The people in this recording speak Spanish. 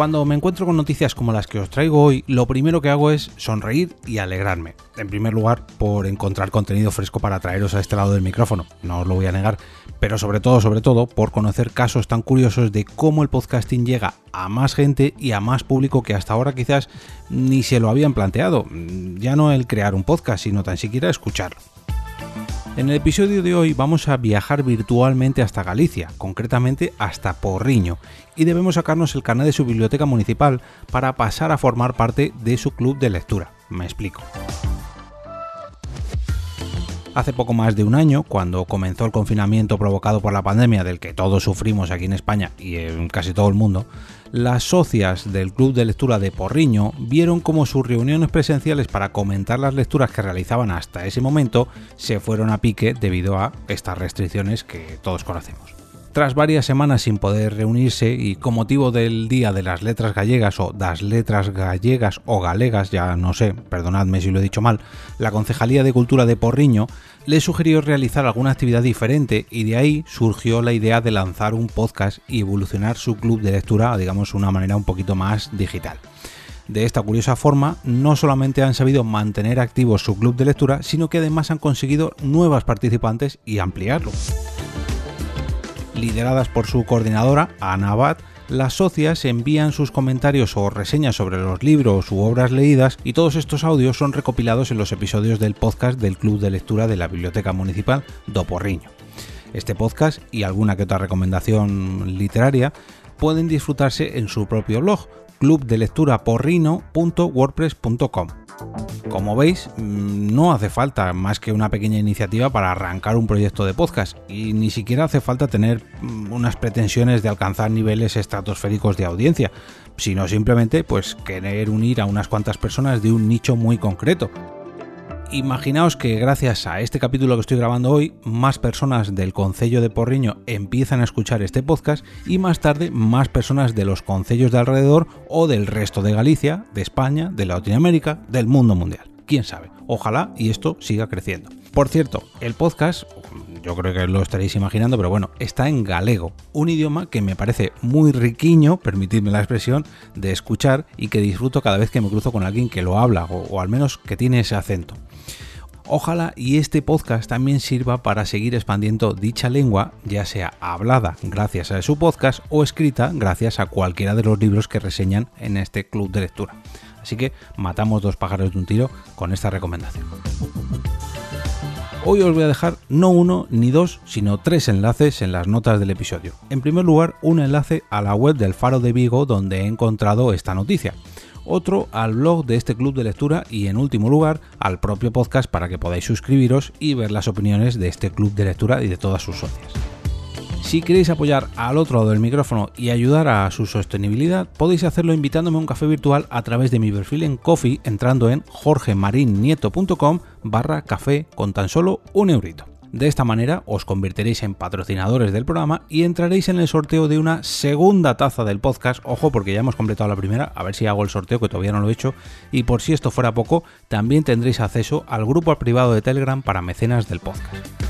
Cuando me encuentro con noticias como las que os traigo hoy, lo primero que hago es sonreír y alegrarme. En primer lugar, por encontrar contenido fresco para traeros a este lado del micrófono, no os lo voy a negar, pero sobre todo, sobre todo, por conocer casos tan curiosos de cómo el podcasting llega a más gente y a más público que hasta ahora quizás ni se lo habían planteado. Ya no el crear un podcast, sino tan siquiera escucharlo. En el episodio de hoy vamos a viajar virtualmente hasta Galicia, concretamente hasta Porriño, y debemos sacarnos el carnet de su biblioteca municipal para pasar a formar parte de su club de lectura. Me explico. Hace poco más de un año, cuando comenzó el confinamiento provocado por la pandemia del que todos sufrimos aquí en España y en casi todo el mundo, las socias del Club de Lectura de Porriño vieron como sus reuniones presenciales para comentar las lecturas que realizaban hasta ese momento se fueron a pique debido a estas restricciones que todos conocemos. Tras varias semanas sin poder reunirse y con motivo del Día de las Letras Gallegas o das Letras Gallegas o Galegas, ya no sé, perdonadme si lo he dicho mal, la Concejalía de Cultura de Porriño le sugirió realizar alguna actividad diferente y de ahí surgió la idea de lanzar un podcast y evolucionar su club de lectura, digamos, de una manera un poquito más digital. De esta curiosa forma, no solamente han sabido mantener activo su club de lectura, sino que además han conseguido nuevas participantes y ampliarlo lideradas por su coordinadora, Ana Abad, las socias envían sus comentarios o reseñas sobre los libros u obras leídas y todos estos audios son recopilados en los episodios del podcast del Club de Lectura de la Biblioteca Municipal do Porriño. Este podcast y alguna que otra recomendación literaria pueden disfrutarse en su propio blog clubdelecturaporrino.wordpress.com. Como veis, mm, no hace falta más que una pequeña iniciativa para arrancar un proyecto de podcast. Y ni siquiera hace falta tener mm, unas pretensiones de alcanzar niveles estratosféricos de audiencia, sino simplemente pues querer unir a unas cuantas personas de un nicho muy concreto imaginaos que gracias a este capítulo que estoy grabando hoy, más personas del Concello de Porriño empiezan a escuchar este podcast y más tarde más personas de los concellos de alrededor o del resto de Galicia, de España, de Latinoamérica, del mundo mundial. Quién sabe, ojalá y esto siga creciendo. Por cierto, el podcast, yo creo que lo estaréis imaginando, pero bueno, está en galego, un idioma que me parece muy riquiño, permitidme la expresión, de escuchar y que disfruto cada vez que me cruzo con alguien que lo habla o, o al menos que tiene ese acento. Ojalá y este podcast también sirva para seguir expandiendo dicha lengua, ya sea hablada gracias a su podcast o escrita gracias a cualquiera de los libros que reseñan en este club de lectura. Así que matamos dos pájaros de un tiro con esta recomendación. Hoy os voy a dejar no uno ni dos, sino tres enlaces en las notas del episodio. En primer lugar, un enlace a la web del Faro de Vigo donde he encontrado esta noticia otro al blog de este club de lectura y en último lugar al propio podcast para que podáis suscribiros y ver las opiniones de este club de lectura y de todas sus socias. Si queréis apoyar al otro lado del micrófono y ayudar a su sostenibilidad, podéis hacerlo invitándome a un café virtual a través de mi perfil en Coffee entrando en jorgemarinieto.com barra café con tan solo un eurito. De esta manera os convertiréis en patrocinadores del programa y entraréis en el sorteo de una segunda taza del podcast. Ojo porque ya hemos completado la primera, a ver si hago el sorteo que todavía no lo he hecho. Y por si esto fuera poco, también tendréis acceso al grupo privado de Telegram para mecenas del podcast.